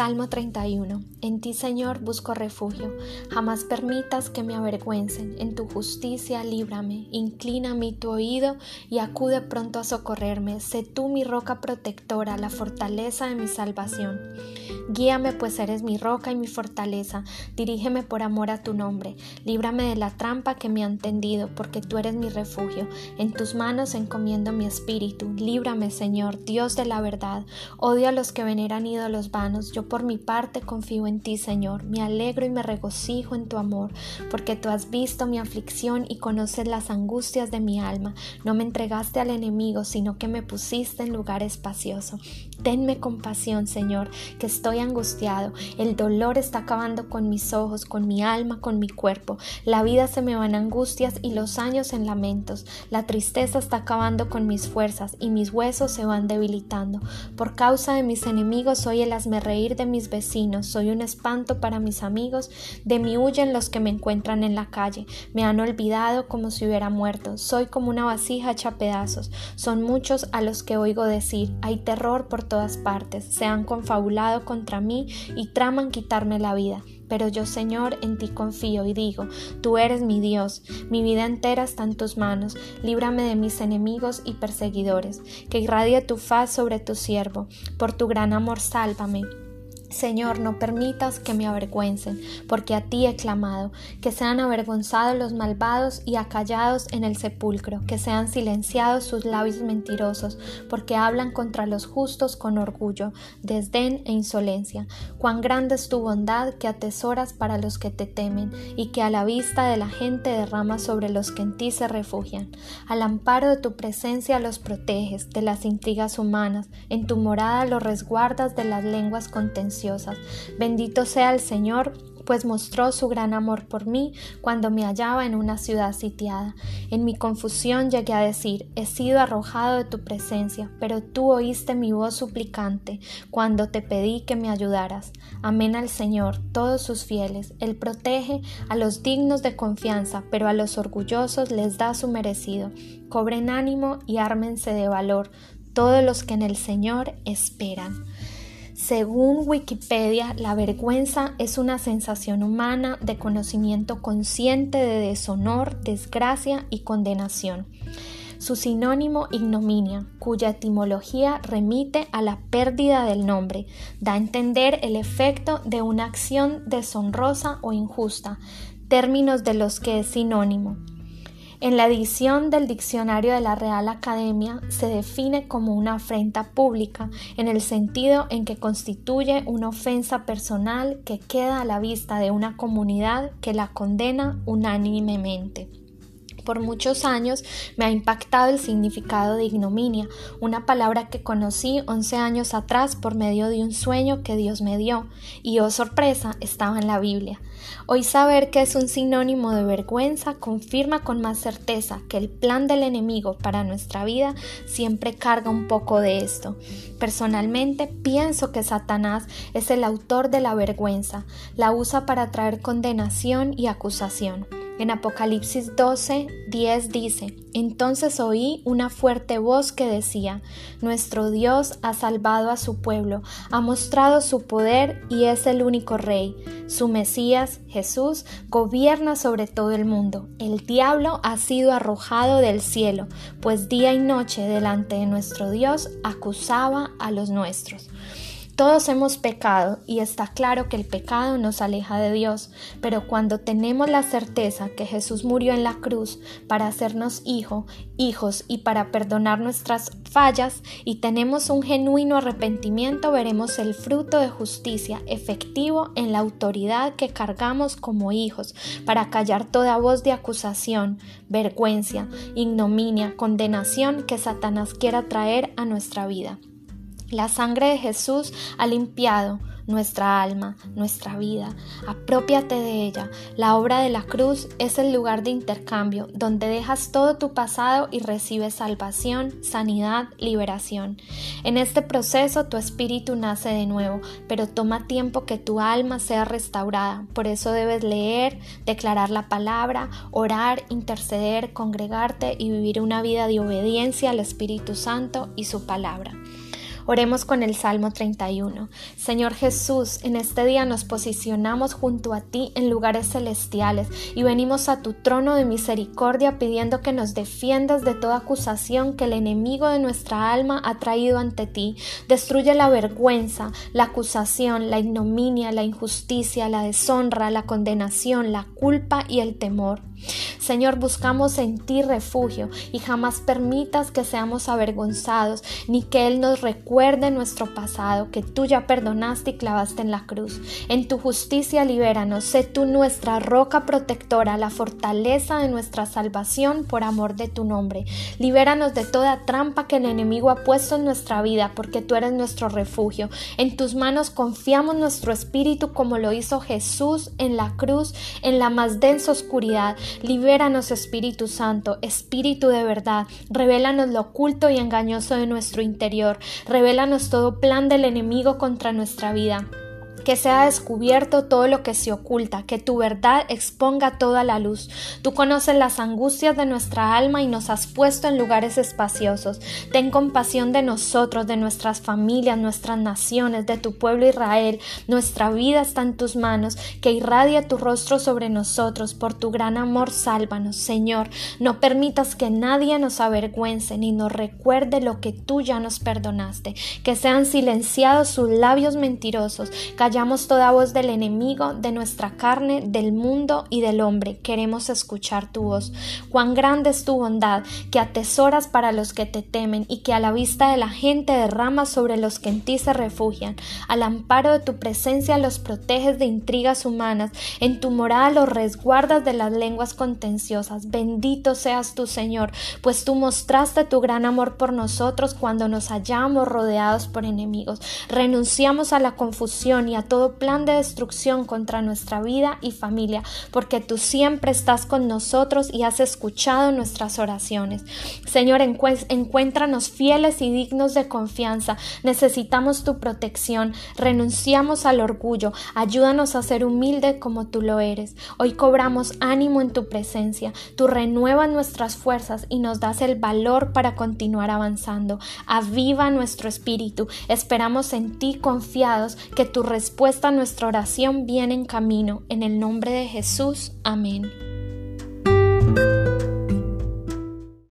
Salmo 31. En ti, Señor, busco refugio. Jamás permitas que me avergüencen. En tu justicia, líbrame. Inclina mi tu oído y acude pronto a socorrerme. Sé tú mi roca protectora, la fortaleza de mi salvación. Guíame, pues eres mi roca y mi fortaleza. Dirígeme por amor a tu nombre. Líbrame de la trampa que me han tendido, porque tú eres mi refugio. En tus manos encomiendo mi espíritu. Líbrame, Señor, Dios de la verdad. Odio a los que veneran ídolos vanos yo por mi parte confío en ti, Señor. Me alegro y me regocijo en tu amor, porque tú has visto mi aflicción y conoces las angustias de mi alma. No me entregaste al enemigo, sino que me pusiste en lugar espacioso. Tenme compasión, Señor, que estoy angustiado. El dolor está acabando con mis ojos, con mi alma, con mi cuerpo. La vida se me va en angustias y los años en lamentos. La tristeza está acabando con mis fuerzas y mis huesos se van debilitando. Por causa de mis enemigos soy el reír mis vecinos, soy un espanto para mis amigos, de mí huyen los que me encuentran en la calle, me han olvidado como si hubiera muerto, soy como una vasija hecha pedazos, son muchos a los que oigo decir, hay terror por todas partes, se han confabulado contra mí y traman quitarme la vida. Pero yo, Señor, en ti confío y digo, tú eres mi Dios, mi vida entera está en tus manos, líbrame de mis enemigos y perseguidores, que irradie tu faz sobre tu siervo, por tu gran amor sálvame. Señor, no permitas que me avergüencen, porque a ti he clamado, que sean avergonzados los malvados y acallados en el sepulcro, que sean silenciados sus labios mentirosos, porque hablan contra los justos con orgullo, desdén e insolencia. Cuán grande es tu bondad que atesoras para los que te temen, y que a la vista de la gente derramas sobre los que en ti se refugian. Al amparo de tu presencia los proteges de las intrigas humanas, en tu morada los resguardas de las lenguas Bendito sea el Señor, pues mostró su gran amor por mí cuando me hallaba en una ciudad sitiada. En mi confusión llegué a decir, he sido arrojado de tu presencia, pero tú oíste mi voz suplicante cuando te pedí que me ayudaras. Amén al Señor, todos sus fieles. Él protege a los dignos de confianza, pero a los orgullosos les da su merecido. Cobren ánimo y ármense de valor todos los que en el Señor esperan. Según Wikipedia, la vergüenza es una sensación humana de conocimiento consciente de deshonor, desgracia y condenación. Su sinónimo ignominia, cuya etimología remite a la pérdida del nombre, da a entender el efecto de una acción deshonrosa o injusta, términos de los que es sinónimo. En la edición del diccionario de la Real Academia se define como una afrenta pública en el sentido en que constituye una ofensa personal que queda a la vista de una comunidad que la condena unánimemente. Por muchos años me ha impactado el significado de ignominia, una palabra que conocí 11 años atrás por medio de un sueño que Dios me dio, y oh sorpresa, estaba en la Biblia. Hoy saber que es un sinónimo de vergüenza confirma con más certeza que el plan del enemigo para nuestra vida siempre carga un poco de esto. Personalmente pienso que Satanás es el autor de la vergüenza, la usa para traer condenación y acusación. En Apocalipsis 12, 10 dice, Entonces oí una fuerte voz que decía, Nuestro Dios ha salvado a su pueblo, ha mostrado su poder y es el único rey. Su Mesías, Jesús, gobierna sobre todo el mundo. El diablo ha sido arrojado del cielo, pues día y noche delante de nuestro Dios acusaba a los nuestros. Todos hemos pecado y está claro que el pecado nos aleja de Dios, pero cuando tenemos la certeza que Jesús murió en la cruz para hacernos hijo, hijos y para perdonar nuestras fallas y tenemos un genuino arrepentimiento, veremos el fruto de justicia efectivo en la autoridad que cargamos como hijos para callar toda voz de acusación, vergüenza, ignominia, condenación que Satanás quiera traer a nuestra vida. La sangre de Jesús ha limpiado nuestra alma, nuestra vida. Apropiate de ella. La obra de la cruz es el lugar de intercambio, donde dejas todo tu pasado y recibes salvación, sanidad, liberación. En este proceso tu espíritu nace de nuevo, pero toma tiempo que tu alma sea restaurada. Por eso debes leer, declarar la palabra, orar, interceder, congregarte y vivir una vida de obediencia al Espíritu Santo y su palabra. Oremos con el Salmo 31. Señor Jesús, en este día nos posicionamos junto a ti en lugares celestiales y venimos a tu trono de misericordia pidiendo que nos defiendas de toda acusación que el enemigo de nuestra alma ha traído ante ti. Destruye la vergüenza, la acusación, la ignominia, la injusticia, la deshonra, la condenación, la culpa y el temor. Señor, buscamos en ti refugio y jamás permitas que seamos avergonzados, ni que Él nos recuerde nuestro pasado, que tú ya perdonaste y clavaste en la cruz. En tu justicia libéranos, sé tú nuestra roca protectora, la fortaleza de nuestra salvación por amor de tu nombre. Libéranos de toda trampa que el enemigo ha puesto en nuestra vida, porque tú eres nuestro refugio. En tus manos confiamos nuestro espíritu como lo hizo Jesús en la cruz, en la más densa oscuridad. Libéranos, Espíritu Santo, Espíritu de verdad. Revélanos lo oculto y engañoso de nuestro interior. Revélanos todo plan del enemigo contra nuestra vida que sea descubierto todo lo que se oculta, que tu verdad exponga toda la luz. Tú conoces las angustias de nuestra alma y nos has puesto en lugares espaciosos. Ten compasión de nosotros, de nuestras familias, nuestras naciones, de tu pueblo Israel. Nuestra vida está en tus manos, que irradia tu rostro sobre nosotros. Por tu gran amor, sálvanos, Señor. No permitas que nadie nos avergüence ni nos recuerde lo que tú ya nos perdonaste. Que sean silenciados sus labios mentirosos. Callamos toda voz del enemigo, de nuestra carne, del mundo y del hombre. Queremos escuchar tu voz. Cuán grande es tu bondad, que atesoras para los que te temen y que a la vista de la gente derramas sobre los que en ti se refugian. Al amparo de tu presencia los proteges de intrigas humanas. En tu morada los resguardas de las lenguas contenciosas. Bendito seas tu Señor, pues tú mostraste tu gran amor por nosotros cuando nos hallamos rodeados por enemigos. Renunciamos a la confusión y a todo plan de destrucción contra nuestra vida y familia, porque tú siempre estás con nosotros y has escuchado nuestras oraciones. Señor, encuéntranos fieles y dignos de confianza. Necesitamos tu protección. Renunciamos al orgullo. Ayúdanos a ser humildes como tú lo eres. Hoy cobramos ánimo en tu presencia. Tú renuevas nuestras fuerzas y nos das el valor para continuar avanzando. Aviva nuestro espíritu. Esperamos en ti confiados que tu respuesta a nuestra oración viene en camino. En el nombre de Jesús. Amén.